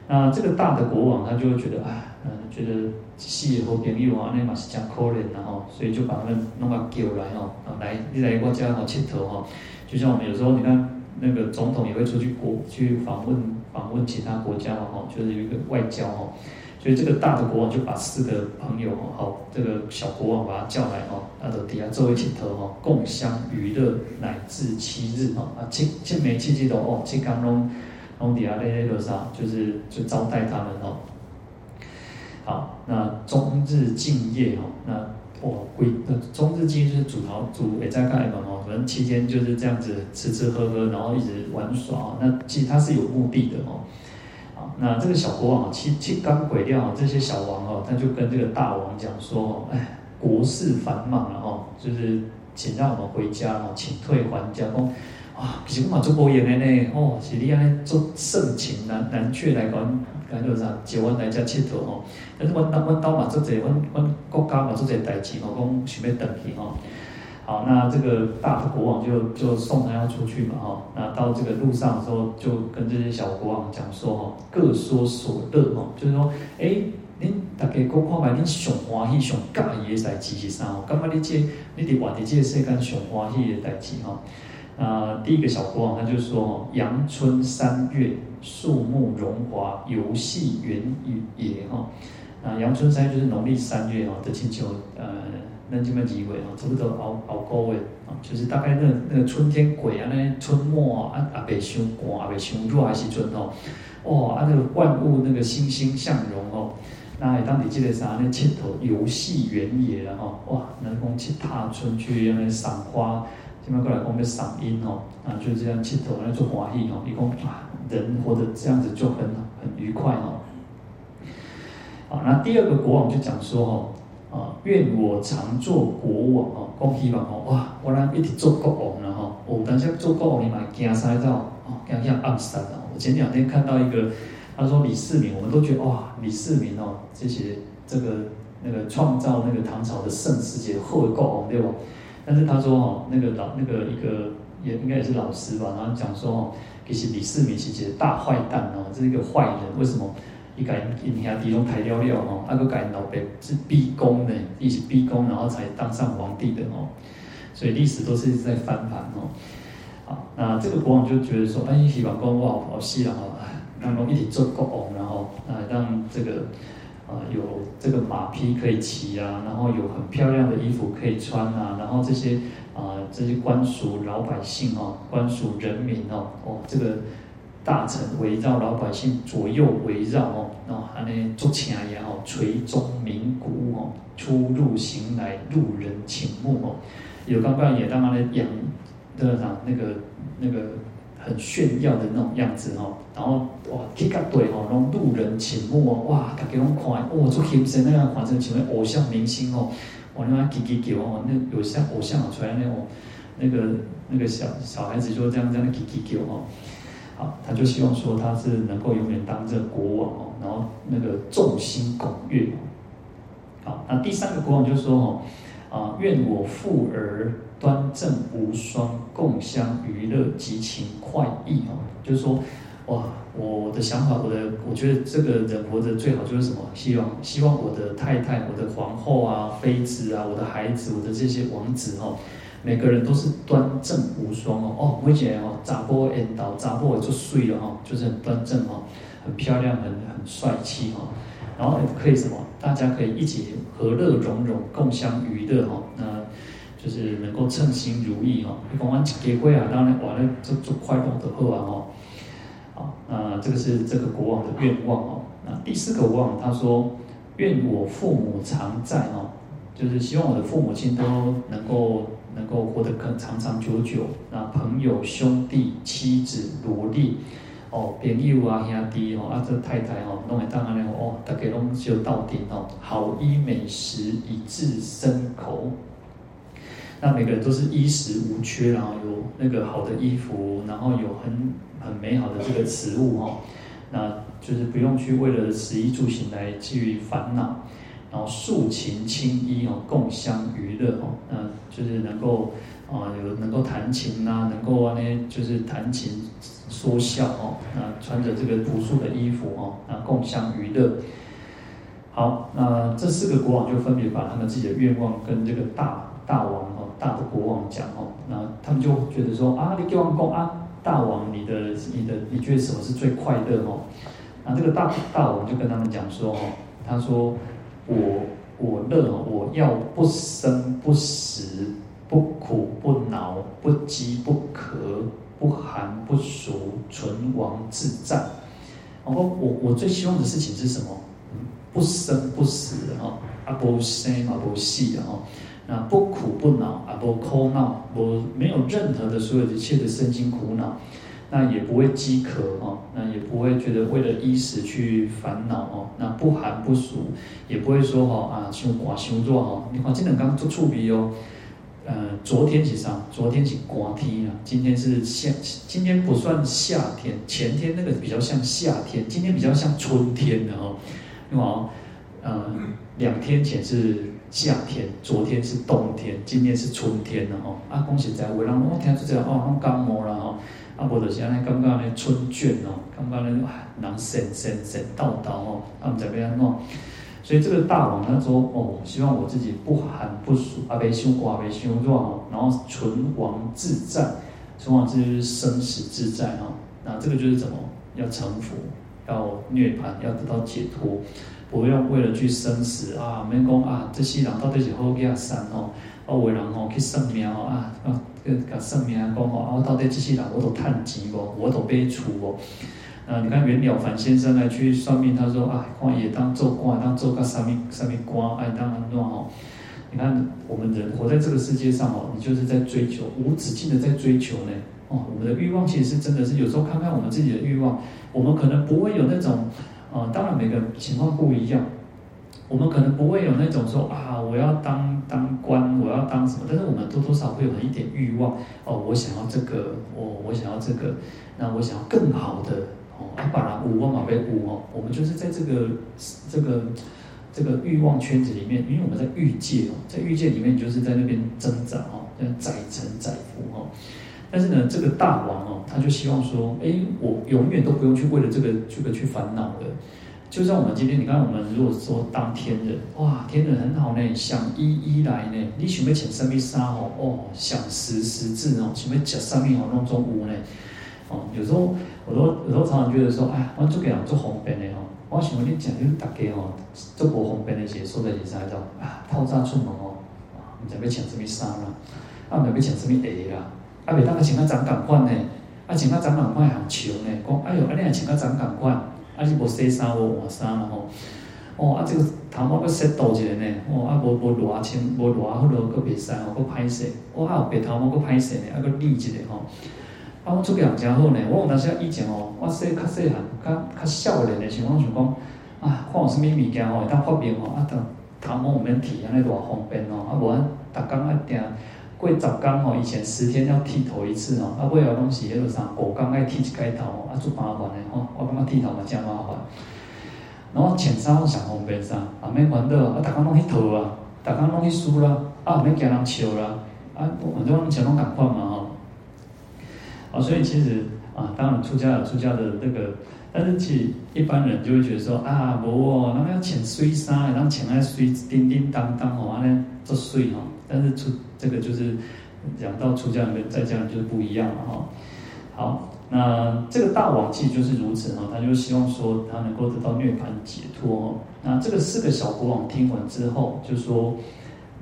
那这个大的国王他就会觉得，哎，嗯，觉得戏以后朋友啊，那嘛是讲可怜然后，所以就把他们弄个叫来哦，来你来国家好切头哈。就像我们有时候你看那个总统也会出去国去访问访问其他国家嘛哈，就是有一个外交哈。所以这个大的国王就把四个朋友哦，好，这个小国王把他叫来哦，那到底下坐一起头哦，共襄娱乐乃至七日哦，啊，七七每七七都哦，七刚拢拢底下那那个啥，就是就招待他们哦。好，那终日敬业哦，那哇，鬼的中日记就是煮桃煮也在盖嘛哦，可能期间就是这样子吃吃喝喝，然后一直玩耍。那其实他是有目的的哦。啊，那这个小国王七七刚鬼掉这些小王哦，他就跟这个大王讲说，哎，国事繁忙了哦，就是请让我们回家哦，请退还家。说啊，其实我嘛做无用的呢，哦，是你安尼做盛情难难却来讲。讲就啥，招阮来遮佚佗吼，但是阮阮阮兜嘛做者，阮阮国家嘛做者代志吼，讲想要回去吼。好，那这个大的国王就就送他要出去嘛吼。那到这个路上的时候，就跟这些小国王讲说吼，各说所乐吼，就是说，哎、欸，恁大家讲看觅恁上欢喜、上介意的代志是啥吼？感觉你这你伫活伫这个世间上欢喜的代志吼。啊，第一个小国王他就说：阳春三月，树木荣华，游戏原野哈。啊，阳春三月就是农历三月哦，的亲像呃，咱这么几位哦，差不多熬熬过的啊，就是大概那那个春天过啊，那春末啊，啊也袂伤寒，也袂伤热的时阵哦，哇，啊那个万物那个欣欣向荣哦，那当你记得啥？那佚佗游戏原野了哈，哇，那讲去踏春去，那赏花。今麦过来讲要赏樱哦，啊，就这样佚佗来做欢喜哦。伊讲啊，人活得这样子就很很愉快哦。好，那第二个国王就讲说哦，啊，愿我常做国王哦，讲希望哦，哇，我俩一直做国王了哈。我等下做国王，你嘛惊啥子哦？惊惊暗杀哦。我前两天看到一个，他说李世民，我们都觉得哇，李世民哦，这些这个那个创造那个唐朝的盛世界后国王对吧？但是他说哦，那个老那个一个也应该也是老师吧，然后讲说哦，其实李世民是一个大坏蛋哦，这是一个坏人。为什么？一改一下地中台料料哦，那个改老辈是逼宫的，一起逼宫，然后才当上皇帝的哦。所以历史都是一直在翻盘哦。好，那这个国王就觉得说，哎，希望公哇，好稀了哈，然后一起做国王，然后啊让这个。啊，有这个马匹可以骑啊，然后有很漂亮的衣服可以穿啊，然后这些啊这些官属老百姓哦，官属人民哦，哦这个大臣围绕老百姓左右围绕哦，然后还能做钱也好，锤钟鸣鼓哦，出入行来路人倾目哦，有刚刚也当他的养的那个那个。那个很炫耀的那种样子哦，然后哇，去甲对吼，让路人倾目哦，哇，大家拢看，哇，做气势那样，反正成为偶像明星哦，哇，那叽叽叫哦，那有像偶像出来那种，那个那个小小孩子就这样这样叽叽叫哦，好，他就希望说他是能够永远当这个国王哦，然后那个众星拱月，好，那第三个国王就说哦，啊，愿我富儿。端正无双，共襄娱乐，激情快意哦，就是说，哇，我的想法，我的，我觉得这个人活着最好就是什么？希望，希望我的太太，我的皇后啊，妃子啊，我的孩子，我的这些王子哦，每个人都是端正无双哦。哦，每一个哦，查甫缘投，查甫就水了哈，就是很端正哦，很漂亮，很很帅气哈。然后可以什么？大家可以一起和乐融融，共享娱乐哈。那就是能够称心如意哦，你讲完结婚啊，当然完了就就快乐的喝完哦，那这个是这个国王的愿望哦。那第四个国王他说，愿我父母常在哦，就是希望我的父母亲都能够能够活得更长长久久。那朋友兄弟妻子罗列哦，朋友啊兄弟哦，啊这太太哦，弄来当然了哦，大家拢就到顶哦，好衣美食以致身口。那每个人都是衣食无缺，然后有那个好的衣服，然后有很很美好的这个食物哈，那就是不用去为了食衣住行来去烦恼，然后素琴青衣哦，共襄娱乐哦，那就是能够啊有能够弹琴呐，能够呢就是弹琴说笑哦，那穿着这个朴素的衣服哦，那共襄娱乐。好，那这四个国王就分别把他们自己的愿望跟这个大大王哦。大的国王讲哦，那他们就觉得说啊，你给我讲啊，大王，你的你的你觉得什么是最快乐哦？那这个大大王就跟他们讲说哦，他说我我乐，我要不生不死，不苦不恼，不饥不渴，不寒不暑，存亡自在。然后我我最希望的事情是什么？不生不死的哈，啊不生啊不死的哈，那不苦不恼啊不哭闹，不没有任何的所有一切的身心苦恼，那也不会饥渴哈，那也不会觉得为了衣食去烦恼哦，那不寒不暑，也不会说哈啊胸寡胸弱哈，你看这两刚做触鼻哦。呃，昨天是啥？昨天是刮天啊，今天是夏，今天不算夏天，前天那个比较像夏天，今天比较像春天的哦。因为哦，呃，两天前是夏天，昨天是冬天，今天是春天了吼。啊，讲实在话，人我听出这哦，拢感冒了吼。啊，无就是安尼感觉呢春卷哦，感觉呢人神神神叨叨哦，啊，唔知要安怎。所以这个大王他说：“哦，希望我自己不寒不暑，啊，别修寡，别修弱哦，然后存亡自在，存亡就是生死自在哈。那这个就是怎么要成佛，要涅槃，要得到解脱，不要为了去生死啊，免讲啊，这些人到底是好假善哦，啊，为人哦去算命啊，啊，去甲算命讲哦，啊，到底这些人我都趁钱无，我都买厝无。”啊，你看袁了凡先生来去算命，他说啊，看也当做官，当做个什么什么官，哎，当然乱哦。你看我们人活在这个世界上哦，你就是在追求，无止境的在追求呢。哦，我们的欲望其实是真的是有时候看看我们自己的欲望，我们可能不会有那种，啊，当然每个情况不一样，我们可能不会有那种说啊，我要当当官，我要当什么，但是我们多多少少会有一点欲望哦，我想要这个，我我想要这个，那我想要更好的。哦，阿巴拉五万马贝五哦，我们就是在这个这个这个欲望圈子里面，因为我们在欲界哦，在欲界里面就是在那边挣扎哦，在载沉载浮哦。但是呢，这个大王哦，他就希望说，哎，我永远都不用去为了这个这个去烦恼的。就像我们今天，你看我们如果说当天人，哇，天人很好呢，想一一来呢，你想要请什么衫哦，哦，想时时至哦，想要吃什么哦，弄种无呢。哦，有时候我都有时候常常觉得说，哎，我做个人做方便的哦，我想跟你讲，就是大家哦做无方便的时，所在是啥叫啊，透早出门哦，啊，唔知要穿什么衫啦，啊，唔知要穿什么鞋啦，啊，袂当个穿较脏共款呢，啊，穿较脏共款还穷呢，讲哎哟，啊，你若穿较脏共款，啊，是无洗衫无换衫啦吼，哦，啊，这个头毛个洗倒一个呢，哦，啊，无无热清，无热好落个袂使哦，个歹势，哦，啊，有白头毛个歹势呢，啊，个理一个吼。啊，我出去人真好呢。我有当时以前哦，我细较细汉，较较少年的时候，我想讲啊，看有啥物物件哦，会当发明哦，啊，头头毛唔免剃，安尼偌方便哦。啊，无咱逐工一定过十工哦，以前十天要剃头一次哦。啊，尾后拢是迄个啥五工爱剃一摆头，啊，足麻烦的吼。我感觉剃头嘛真麻烦。然后穿衫我上方便啥，啊，免烦恼啊，逐工拢去套啊，逐工拢去梳啦，啊，免惊人笑啦，啊，反正拢穿拢共款嘛吼。啊，所以其实啊，当然出家有出家的那个，但是其实一般人就会觉得说啊，无哦，那要穿水衫，然后穿那水叮叮当当吼，安尼做水吼。但是出这个就是讲到出家人跟在家人就是不一样了哈。好，那这个大王其实就是如此哈，他就希望说他能够得到涅槃解脱。那这个四个小国王听完之后就说，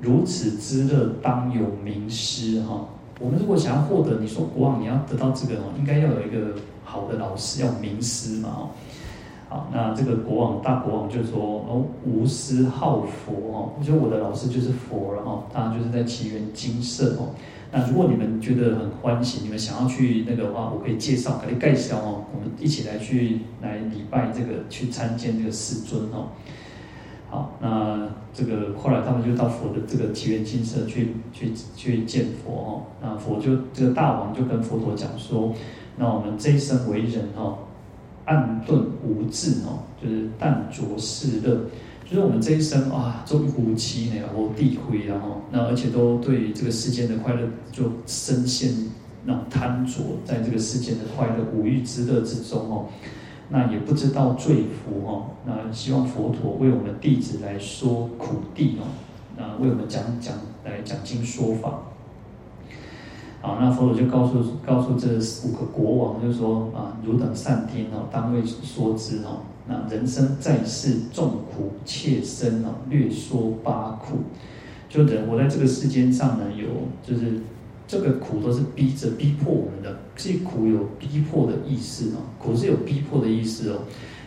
如此之乐，当有名师哈。我们如果想要获得，你说国王你要得到这个哦，应该要有一个好的老师，要名师嘛哦。好，那这个国王大国王就说哦，无私好佛哦，我觉得我的老师就是佛了哦，当然就是在祇园精舍哦。那如果你们觉得很欢喜，你们想要去那个的话，我可以介绍可以介绍哦，我们一起来去来礼拜这个，去参见这个世尊哦。好，那这个后来他们就到佛的这个祇园精舍去去去见佛哦。那佛就这个大王就跟佛陀讲说，那我们这一生为人哦，暗钝无智哦，就是淡浊世乐，就是我们这一生啊，做夫妻呢，活地灰然后，那而且都对这个世间的快乐就深陷那贪着在这个世间的快乐五欲之乐之中哦。那也不知道罪福哦，那希望佛陀为我们弟子来说苦谛哦，那为我们讲讲来讲经说法。好，那佛祖就告诉告诉这五个国王，就说啊，汝等善听哦，当为说之哦。那人生在世众苦，切身哦略说八苦。就人活在这个世间上呢，有就是。这个苦都是逼着、逼迫我们的，这苦有逼迫的意思哦，苦是有逼迫的意思哦。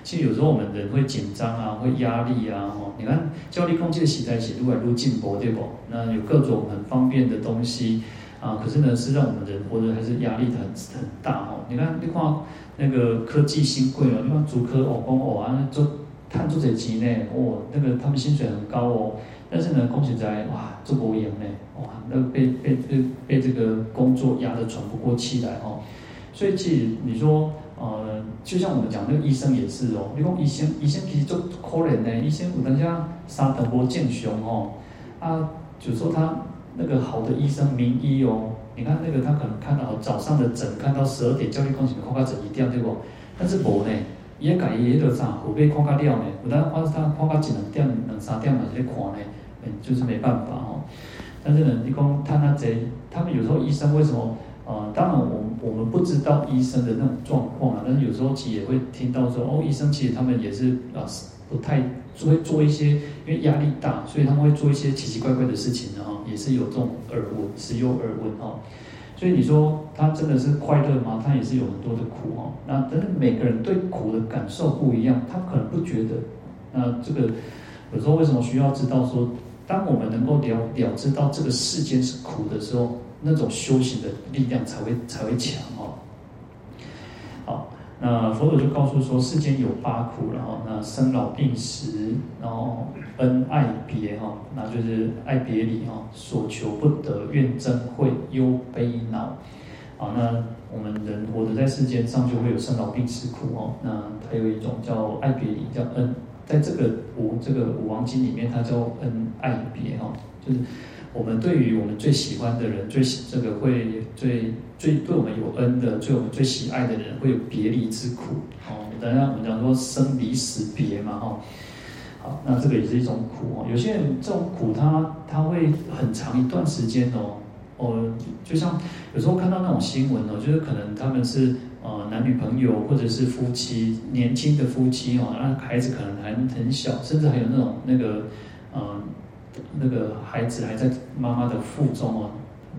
其实有时候我们人会紧张啊，会压力啊，哦，你看焦虑空气的时代起如来入进步，对不？那有各种很方便的东西啊，可是呢，是让我们人活得还是压力很很大哦。你看，你看那个科技新贵哦，你看竹科哦，工哦啊，做探做这钱呢，哦，那个他们薪水很高哦。但是呢，恭喜在哇，做不赢呢，哇，那被被被被这个工作压得喘不过气来哦。所以其实你说，呃，就像我们讲那个医生也是哦，你讲医生，医生其实做可怜呢，医生有当下三等波见雄哦，啊，就说他那个好的医生名医哦，你看那个他可能看到早上的诊看到十二点，叫你恭喜看个诊一点对不？但是无呢，伊个家己迄个啥，后背看个了呢，有当发他看个一两点、两三点嘛在看呢。就是没办法哦，但是呢，你讲他那贼，他们有时候医生为什么？呃，当然我我们不知道医生的那种状况啊，但是有时候其实也会听到说，哦，医生其实他们也是啊，不太就会做一些，因为压力大，所以他们会做一些奇奇怪怪的事情然后，也是有这种耳闻，时有耳闻哈。所以你说他真的是快乐吗？他也是有很多的苦哈。那但是每个人对苦的感受不一样，他可能不觉得。那这个有时候为什么需要知道说？当我们能够了了知到这个世间是苦的时候，那种修行的力量才会才会强。那佛陀就告诉说，世间有八苦，然后那生老病死，然后恩爱别哈，那就是爱别离哈，所求不得，怨憎会，忧悲恼。好，那我们人活着在世间上就会有生老病死苦哦。那还有一种叫爱别离，叫恩。在这个五这个五王经里面，它叫恩爱别哈，就是我们对于我们最喜欢的人，最喜这个会最最对我们有恩的，对我们最喜爱的人，会有别离之苦哦。等下我们讲说生离死别嘛哈，好，那这个也是一种苦哦。有些人这种苦他他会很长一段时间哦，哦，就像有时候看到那种新闻哦，就是可能他们是。呃，男女朋友或者是夫妻，年轻的夫妻哦，那孩子可能还很小，甚至还有那种那个，呃，那个孩子还在妈妈的腹中哦，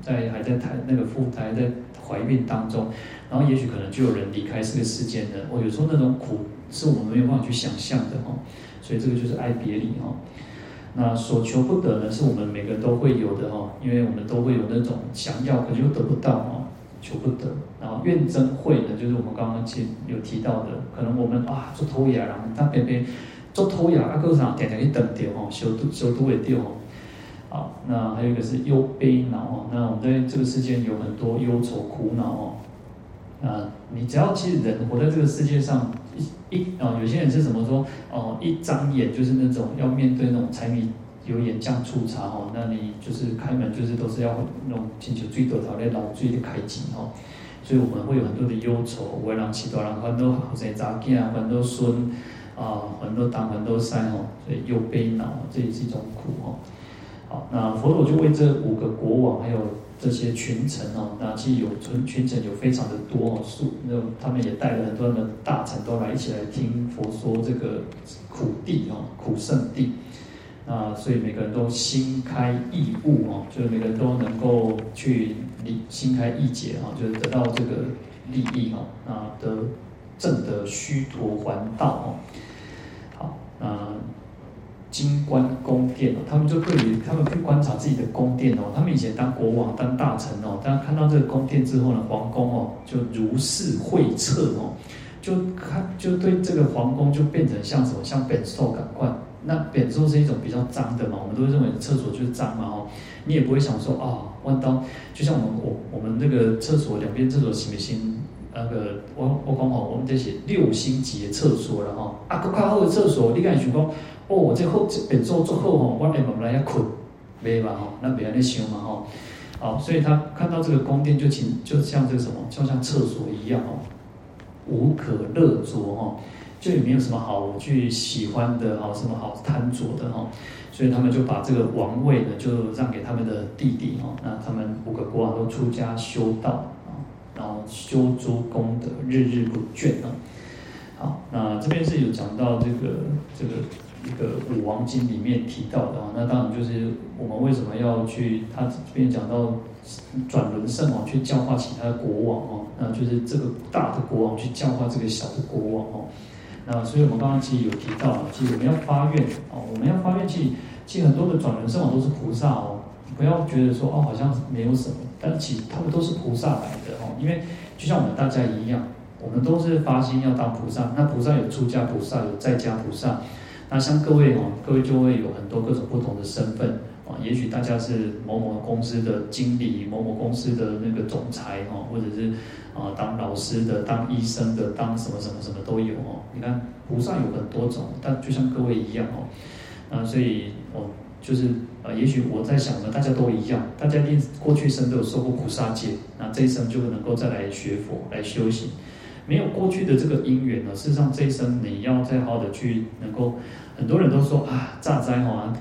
在还在胎那个腹胎在怀孕当中，然后也许可能就有人离开这个世间的。哦，有时候那种苦是我们没有办法去想象的哦，所以这个就是爱别离哦。那所求不得呢，是我们每个人都会有的哦，因为我们都会有那种想要可是又得不到哦。求不得，然后怨憎会呢，就是我们刚刚提有提到的，可能我们啊做偷牙，然后他偏偏做偷牙，啊，个上点点去等掉哦，修都修都会掉哦。好，那还有一个是忧悲恼哦，那我们在这个世间有很多忧愁苦恼哦。啊，你只要其实人活在这个世界上，一一啊，有些人是怎么说哦，一张眼就是那种要面对那种柴米。油盐酱醋茶哦，那你就是开门就是都是要那种请求最多讨的老最的开机哦，所以我们会有很多的忧愁，为人起多人很多好些杂件啊，很多孙啊，很多当很多山哦，所以忧悲恼，这也是一种苦哦。好，那佛陀就为这五个国王还有这些群臣哦，那其实有群群臣有非常的多哦，数那他们也带了很多的大臣都来一起来听佛说这个苦地哦，苦圣地。啊，所以每个人都心开意悟哦，就是每个人都能够去理心开意解哈，就是得到这个利益哦，啊，得正得虚陀洹道哦。好，那金观宫殿哦，他们就对于他们去观察自己的宫殿哦，他们以前当国王当大臣哦，当看到这个宫殿之后呢，皇宫哦就如是慧彻哦，就看就对这个皇宫就变成像什么像本兽感官。那扁舟是一种比较脏的嘛，我们都会认为厕所就是脏嘛，哦，你也不会想说啊，弯刀，就像我们我我们那个厕所两边厕所行不行？那个我我讲好，我们这些六星级的厕所了哈，啊，更加好的厕所，你敢想讲，哦，这后这扁舟做好吼，我来慢慢来困，没嘛吼，那别安尼想嘛吼，好，所以他看到这个宫殿就请就像这个什么，就像厕所一样哦，无可乐着哈。就也没有什么好去喜欢的，好什么好贪着的哈，所以他们就把这个王位呢，就让给他们的弟弟哦。那他们五个国王都出家修道啊，然后修诸功德，日日不倦啊。好，那这边是有讲到这个这个一个五王经里面提到的啊。那当然就是我们为什么要去，他这边讲到转轮圣王去教化其他的国王哦，那就是这个大的国王去教化这个小的国王哦。那所以我们刚刚其实有提到，其实我们要发愿哦，我们要发愿，其实其实很多的转轮圣王都是菩萨哦，不要觉得说哦好像没有什么，但其实他们都是菩萨来的哦，因为就像我们大家一样，我们都是发心要当菩萨，那菩萨有出家菩萨，有在家菩萨，那像各位哦，各位就会有很多各种不同的身份。啊，也许大家是某某公司的经理，某某公司的那个总裁哦，或者是啊当老师的、当医生的、当什么什么什么都有哦。你看菩萨有很多种，但就像各位一样哦。那所以哦，就是呃，也许我在想呢，大家都一样，大家一定过去生都有受过菩萨戒，那这一生就能够再来学佛来修行。没有过去的这个因缘呢，事实上这一生你要再好好的去能够。很多人都说啊，诈灾哈，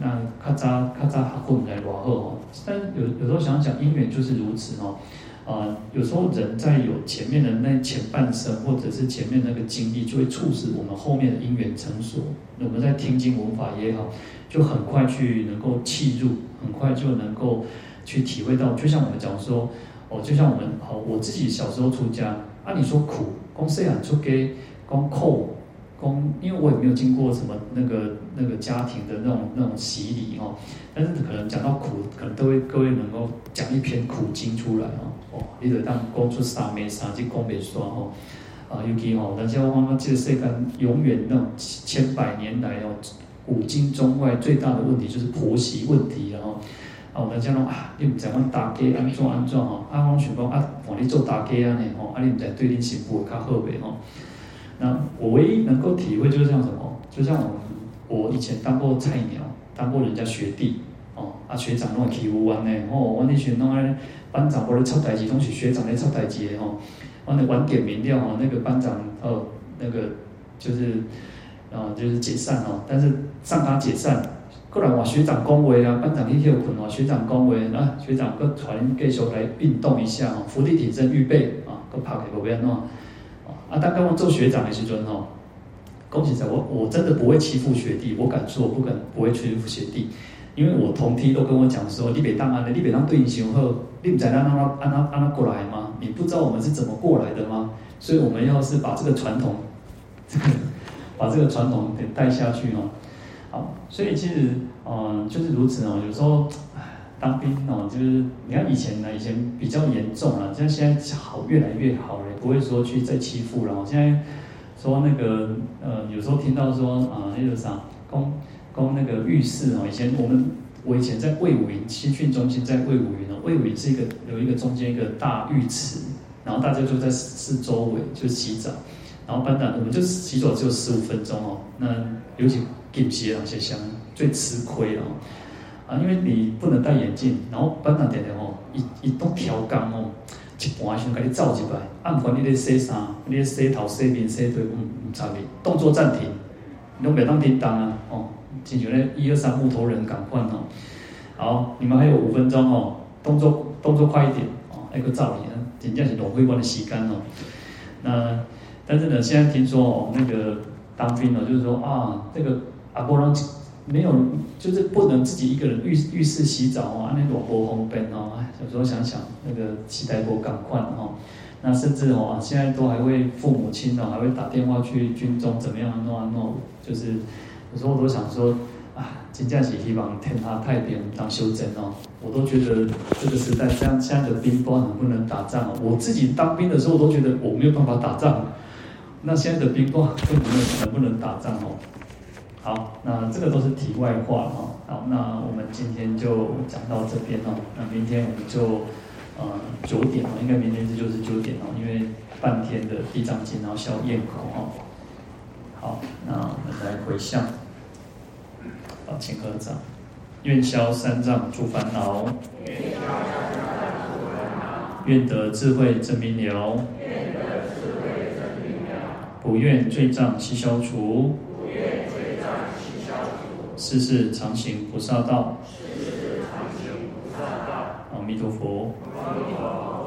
那咔嚓咔嚓混来往后哈，但有有时候想想，因缘就是如此哦，啊，有时候人在有前面的那前半生，或者是前面那个经历，就会促使我们后面的因缘成熟。我们在听经闻法也好，就很快去能够契入，很快就能够去体会到。就像我们讲说，哦，就像我们好，我自己小时候出家，啊，你说苦，公司啊出给公扣。公，因为我也没有经过什么那个那个家庭的那种那种洗礼哦，但是可能讲到苦，可能都会各位能够讲一篇苦经出来哦，哦，你得当公出三昧三即公别说哦，啊，尤其哦，但是我妈妈这个世间永远那种千百年来哦，古今中外最大的问题就是婆媳问题啊后，啊，我们讲啊，你唔知阮大家安怎安怎哦，啊，我想讲啊，换你做大家安尼吼，啊，你唔知对恁媳妇会较好袂吼。那我唯一能够体会就是像什么，就像我我以前当过菜鸟，当过人家学弟，哦，啊学长拢会欺负我呢，哦，我那群拢爱班长，我咧出代志，拢是学长咧出代志的吼，我咧晚点名了吼，那个班长哦，那个就是啊就是解散哦，但是上他解散，不然话学长恭维啊，班长你休困哦，学长恭维啊，学长搁传继续来运动一下哦，伏地挺身预备啊，搁拍个不要弄。啊，当刚刚做学长的时阵吼，恭喜在，我我真的不会欺负学弟，我敢说，我不敢不会欺负学弟，因为我同梯都跟我讲说，你别当啊，你别当对你雄厚，你不知道让他让他让他过来吗？你不知道我们是怎么过来的吗？所以我们要是把这个传统，这个把这个传统给带下去哦，好，所以其实嗯、就是如此哦，有时候。当兵哦，就是你看以前呢，以前比较严重了，像现在好越来越好了，不会说去再欺负了。现在说那个呃，有时候听到说啊，那个啥，公公那个浴室哦，以前我们我以前在魏武营新训中心在魏武营哦，魏武营是一个有一个中间一个大浴池，然后大家就在四周围就洗澡，然后班长我们就洗澡只有十五分钟哦，那尤其近视啊些香最吃亏了。啊，因为你不能戴眼镜，然后班长点点哦，一一动调缸哦，一半先给你照一摆，啊，不管你咧洗衫，你咧洗头、洗面、洗腿，嗯，唔差别，动作暂停，你袂当叮当啊，哦，真像咧一二三木头人赶快哦，好，你们还有五分钟哦，动作动作快一点哦，那个照应，真正是浪费我的时间哦。那但是呢，现在听说哦，那个当兵哦，就是说啊，这个阿波罗。没有，就是不能自己一个人浴浴室洗澡啊，那种波红灯哦，有时候想想那个期待过赶快哦，那甚至哦，现在都还会父母亲哦，还会打电话去军中怎么样弄啊弄，就是有时候我都想说啊，真正是希望天塌太平当修真哦，我都觉得这个时代这样现在的兵不知道能不能打仗哦，我自己当兵的时候我都觉得我没有办法打仗，那现在的兵不能能不能打仗哦。好，那这个都是题外话哈。好，那我们今天就讲到这边哦。那明天我们就呃九点哦，应该明天这就是九点哦，因为半天的地藏经，然后消焰口哈。好，那我们来回向。好，请合掌。愿消三障诸烦恼。愿得智慧真明了。不愿罪障悉消除。世世常行菩萨道。世世常行菩萨道。阿弥陀佛。阿弥陀佛。